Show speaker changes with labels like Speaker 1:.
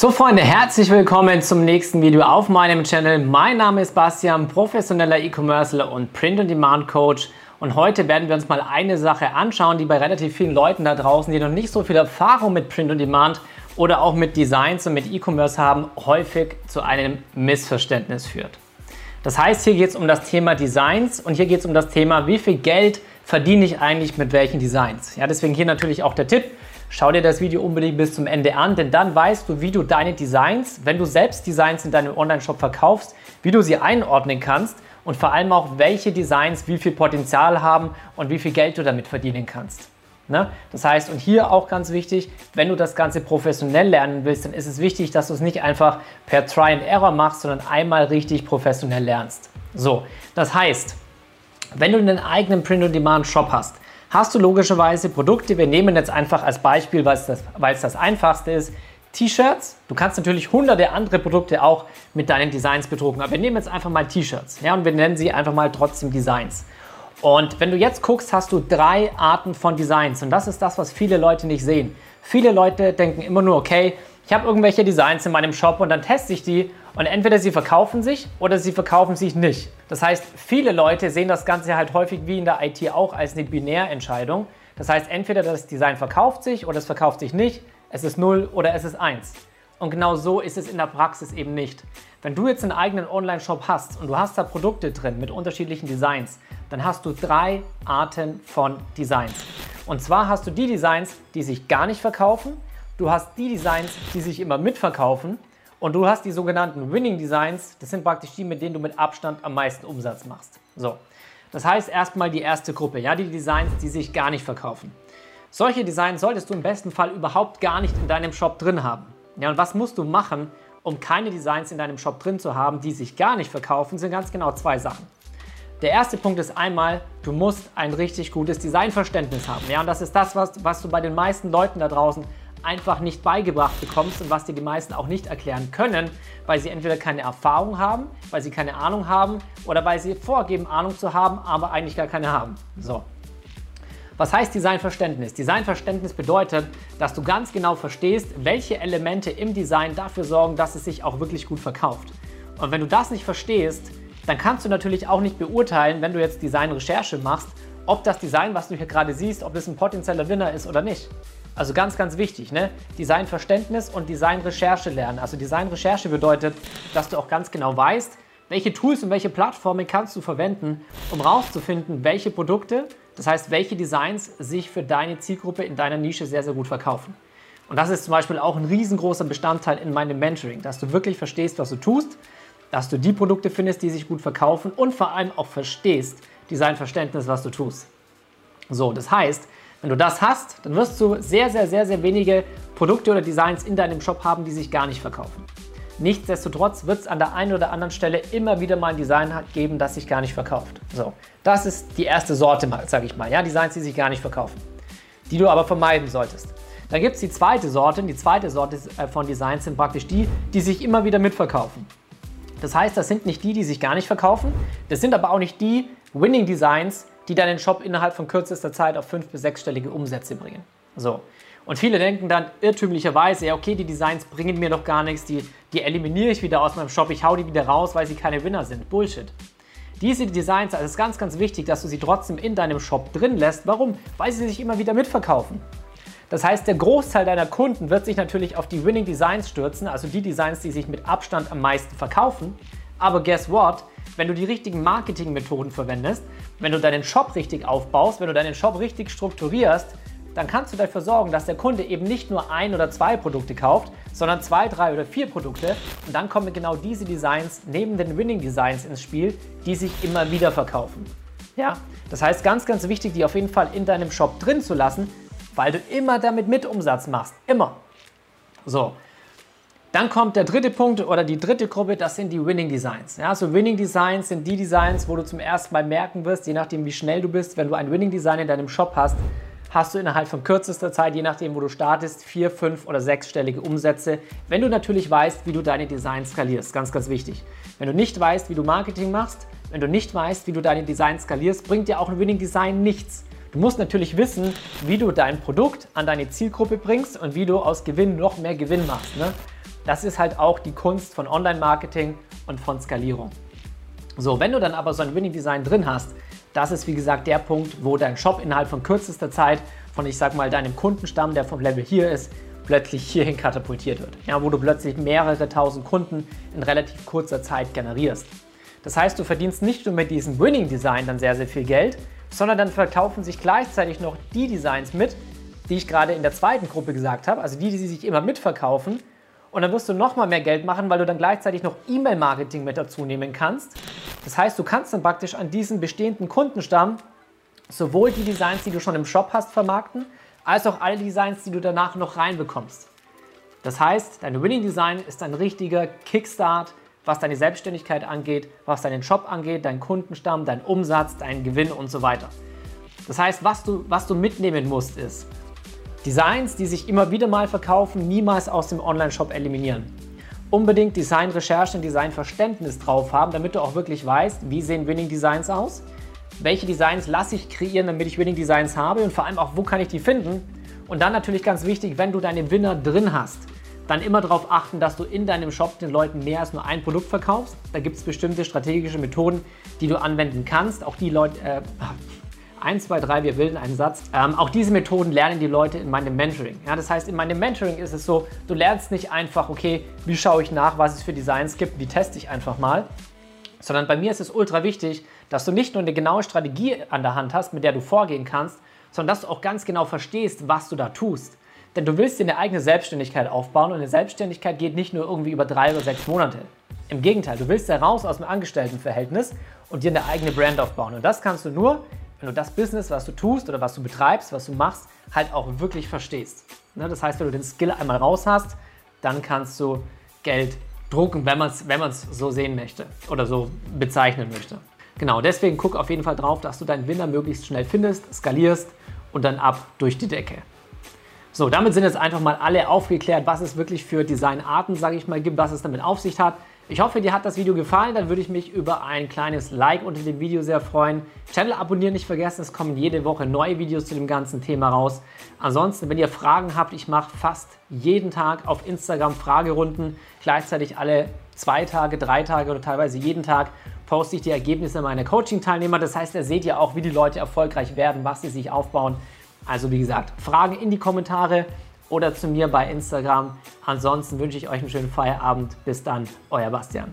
Speaker 1: So Freunde, herzlich willkommen zum nächsten Video auf meinem Channel. Mein Name ist Bastian, professioneller E-Commercer und Print-on-Demand-Coach. Und heute werden wir uns mal eine Sache anschauen, die bei relativ vielen Leuten da draußen, die noch nicht so viel Erfahrung mit Print-on-Demand oder auch mit Designs und mit E-Commerce haben, häufig zu einem Missverständnis führt. Das heißt, hier geht es um das Thema Designs und hier geht es um das Thema, wie viel Geld verdiene ich eigentlich mit welchen Designs. Ja, deswegen hier natürlich auch der Tipp, Schau dir das Video unbedingt bis zum Ende an, denn dann weißt du, wie du deine Designs, wenn du selbst Designs in deinem Online-Shop verkaufst, wie du sie einordnen kannst und vor allem auch, welche Designs wie viel Potenzial haben und wie viel Geld du damit verdienen kannst. Ne? Das heißt, und hier auch ganz wichtig, wenn du das Ganze professionell lernen willst, dann ist es wichtig, dass du es nicht einfach per Try and Error machst, sondern einmal richtig professionell lernst. So, das heißt, wenn du einen eigenen Print-on-Demand-Shop hast, hast du logischerweise Produkte. Wir nehmen jetzt einfach als Beispiel, weil es das, weil es das einfachste ist, T-Shirts. Du kannst natürlich hunderte andere Produkte auch mit deinen Designs bedrucken, aber wir nehmen jetzt einfach mal T-Shirts ja, und wir nennen sie einfach mal trotzdem Designs. Und wenn du jetzt guckst, hast du drei Arten von Designs und das ist das, was viele Leute nicht sehen. Viele Leute denken immer nur, okay, ich habe irgendwelche Designs in meinem Shop und dann teste ich die und entweder sie verkaufen sich oder sie verkaufen sich nicht. Das heißt, viele Leute sehen das Ganze halt häufig wie in der IT auch als eine Binärentscheidung. Das heißt, entweder das Design verkauft sich oder es verkauft sich nicht, es ist 0 oder es ist 1. Und genau so ist es in der Praxis eben nicht. Wenn du jetzt einen eigenen Online-Shop hast und du hast da Produkte drin mit unterschiedlichen Designs, dann hast du drei Arten von Designs. Und zwar hast du die Designs, die sich gar nicht verkaufen, du hast die Designs, die sich immer mitverkaufen und du hast die sogenannten Winning Designs, das sind praktisch die, mit denen du mit Abstand am meisten Umsatz machst. So, das heißt erstmal die erste Gruppe, ja, die Designs, die sich gar nicht verkaufen. Solche Designs solltest du im besten Fall überhaupt gar nicht in deinem Shop drin haben. Ja, und was musst du machen, um keine Designs in deinem Shop drin zu haben, die sich gar nicht verkaufen, sind ganz genau zwei Sachen. Der erste Punkt ist einmal, du musst ein richtig gutes Designverständnis haben. Ja, und das ist das, was, was du bei den meisten Leuten da draußen einfach nicht beigebracht bekommst und was dir die meisten auch nicht erklären können, weil sie entweder keine Erfahrung haben, weil sie keine Ahnung haben oder weil sie vorgeben, Ahnung zu haben, aber eigentlich gar keine haben. So. Was heißt Designverständnis? Designverständnis bedeutet, dass du ganz genau verstehst, welche Elemente im Design dafür sorgen, dass es sich auch wirklich gut verkauft. Und wenn du das nicht verstehst, dann kannst du natürlich auch nicht beurteilen, wenn du jetzt Designrecherche machst, ob das Design, was du hier gerade siehst, ob das ein potenzieller Winner ist oder nicht. Also ganz, ganz wichtig, ne? Designverständnis und Designrecherche lernen. Also Designrecherche bedeutet, dass du auch ganz genau weißt, welche Tools und welche Plattformen kannst du verwenden, um rauszufinden, welche Produkte, das heißt, welche Designs sich für deine Zielgruppe in deiner Nische sehr, sehr gut verkaufen. Und das ist zum Beispiel auch ein riesengroßer Bestandteil in meinem Mentoring, dass du wirklich verstehst, was du tust, dass du die Produkte findest, die sich gut verkaufen und vor allem auch verstehst, Designverständnis, was du tust. So, das heißt, wenn du das hast, dann wirst du sehr, sehr, sehr, sehr wenige Produkte oder Designs in deinem Shop haben, die sich gar nicht verkaufen. Nichtsdestotrotz wird es an der einen oder anderen Stelle immer wieder mal ein Design geben, das sich gar nicht verkauft. So, das ist die erste Sorte, sage ich mal. Ja, Designs, die sich gar nicht verkaufen, die du aber vermeiden solltest. Dann gibt es die zweite Sorte. Die zweite Sorte äh, von Designs sind praktisch die, die sich immer wieder mitverkaufen. Das heißt, das sind nicht die, die sich gar nicht verkaufen. Das sind aber auch nicht die Winning Designs, die deinen Shop innerhalb von kürzester Zeit auf fünf- bis sechsstellige Umsätze bringen. So. Und viele denken dann irrtümlicherweise, ja, okay, die Designs bringen mir doch gar nichts, die, die eliminiere ich wieder aus meinem Shop, ich hau die wieder raus, weil sie keine Winner sind. Bullshit. Diese Designs, also es ist ganz, ganz wichtig, dass du sie trotzdem in deinem Shop drin lässt. Warum? Weil sie sich immer wieder mitverkaufen. Das heißt, der Großteil deiner Kunden wird sich natürlich auf die Winning Designs stürzen, also die Designs, die sich mit Abstand am meisten verkaufen. Aber guess what? Wenn du die richtigen Marketingmethoden verwendest, wenn du deinen Shop richtig aufbaust, wenn du deinen Shop richtig strukturierst, dann kannst du dafür sorgen, dass der Kunde eben nicht nur ein oder zwei Produkte kauft, sondern zwei, drei oder vier Produkte. Und dann kommen genau diese Designs neben den Winning Designs ins Spiel, die sich immer wieder verkaufen. Ja, das heißt ganz, ganz wichtig, die auf jeden Fall in deinem Shop drin zu lassen, weil du immer damit mit Umsatz machst. Immer. So, dann kommt der dritte Punkt oder die dritte Gruppe, das sind die Winning Designs. Ja, so Winning Designs sind die Designs, wo du zum ersten Mal merken wirst, je nachdem wie schnell du bist, wenn du ein Winning Design in deinem Shop hast, hast du innerhalb von kürzester Zeit, je nachdem wo du startest, vier, fünf oder sechsstellige Umsätze, wenn du natürlich weißt, wie du deine Designs skalierst. Ganz, ganz wichtig. Wenn du nicht weißt, wie du Marketing machst, wenn du nicht weißt, wie du deine Designs skalierst, bringt dir auch ein Winning Design nichts. Du musst natürlich wissen, wie du dein Produkt an deine Zielgruppe bringst und wie du aus Gewinn noch mehr Gewinn machst. Ne? Das ist halt auch die Kunst von Online-Marketing und von Skalierung. So, wenn du dann aber so ein Winning Design drin hast, das ist wie gesagt der Punkt, wo dein Shop innerhalb von kürzester Zeit von, ich sag mal, deinem Kundenstamm, der vom Level hier ist, plötzlich hierhin katapultiert wird. Ja, wo du plötzlich mehrere tausend Kunden in relativ kurzer Zeit generierst. Das heißt, du verdienst nicht nur mit diesem Winning Design dann sehr, sehr viel Geld, sondern dann verkaufen sich gleichzeitig noch die Designs mit, die ich gerade in der zweiten Gruppe gesagt habe, also die, die sich immer mitverkaufen. Und dann wirst du nochmal mehr Geld machen, weil du dann gleichzeitig noch E-Mail-Marketing mit dazu nehmen kannst. Das heißt, du kannst dann praktisch an diesen bestehenden Kundenstamm sowohl die Designs, die du schon im Shop hast, vermarkten, als auch alle Designs, die du danach noch reinbekommst. Das heißt, dein Winning Design ist ein richtiger Kickstart, was deine Selbstständigkeit angeht, was deinen Shop angeht, deinen Kundenstamm, deinen Umsatz, deinen Gewinn und so weiter. Das heißt, was du, was du mitnehmen musst, ist Designs, die sich immer wieder mal verkaufen, niemals aus dem Online-Shop eliminieren. Unbedingt Design-Recherche und Design-Verständnis drauf haben, damit du auch wirklich weißt, wie sehen Winning Designs aus, welche Designs lasse ich kreieren, damit ich Winning Designs habe und vor allem auch, wo kann ich die finden. Und dann natürlich ganz wichtig, wenn du deine Winner drin hast, dann immer darauf achten, dass du in deinem Shop den Leuten mehr als nur ein Produkt verkaufst. Da gibt es bestimmte strategische Methoden, die du anwenden kannst. Auch die Leute, äh, 1, 2, 3, wir bilden einen Satz. Ähm, auch diese Methoden lernen die Leute in meinem Mentoring. Ja, das heißt, in meinem Mentoring ist es so, du lernst nicht einfach, okay, wie schaue ich nach, was es für Designs gibt, wie teste ich einfach mal, sondern bei mir ist es ultra wichtig, dass du nicht nur eine genaue Strategie an der Hand hast, mit der du vorgehen kannst, sondern dass du auch ganz genau verstehst, was du da tust. Denn du willst dir eine eigene Selbstständigkeit aufbauen und eine Selbstständigkeit geht nicht nur irgendwie über drei oder sechs Monate. Im Gegenteil, du willst da raus aus dem Angestelltenverhältnis und dir eine eigene Brand aufbauen. Und das kannst du nur, wenn du das Business, was du tust oder was du betreibst, was du machst, halt auch wirklich verstehst. Ne, das heißt, wenn du den Skill einmal raus hast, dann kannst du Geld drucken, wenn man es wenn so sehen möchte oder so bezeichnen möchte. Genau, deswegen guck auf jeden Fall drauf, dass du deinen Winner möglichst schnell findest, skalierst und dann ab durch die Decke. So, damit sind jetzt einfach mal alle aufgeklärt, was es wirklich für Designarten, sage ich mal, gibt, was es damit auf sich hat. Ich hoffe, dir hat das Video gefallen. Dann würde ich mich über ein kleines Like unter dem Video sehr freuen. Channel abonnieren nicht vergessen, es kommen jede Woche neue Videos zu dem ganzen Thema raus. Ansonsten, wenn ihr Fragen habt, ich mache fast jeden Tag auf Instagram Fragerunden, gleichzeitig alle zwei Tage, drei Tage oder teilweise jeden Tag poste ich die Ergebnisse meiner Coaching-Teilnehmer. Das heißt, da seht ihr auch, wie die Leute erfolgreich werden, was sie sich aufbauen. Also wie gesagt, Fragen in die Kommentare oder zu mir bei Instagram. Ansonsten wünsche ich euch einen schönen Feierabend. Bis dann, euer Bastian.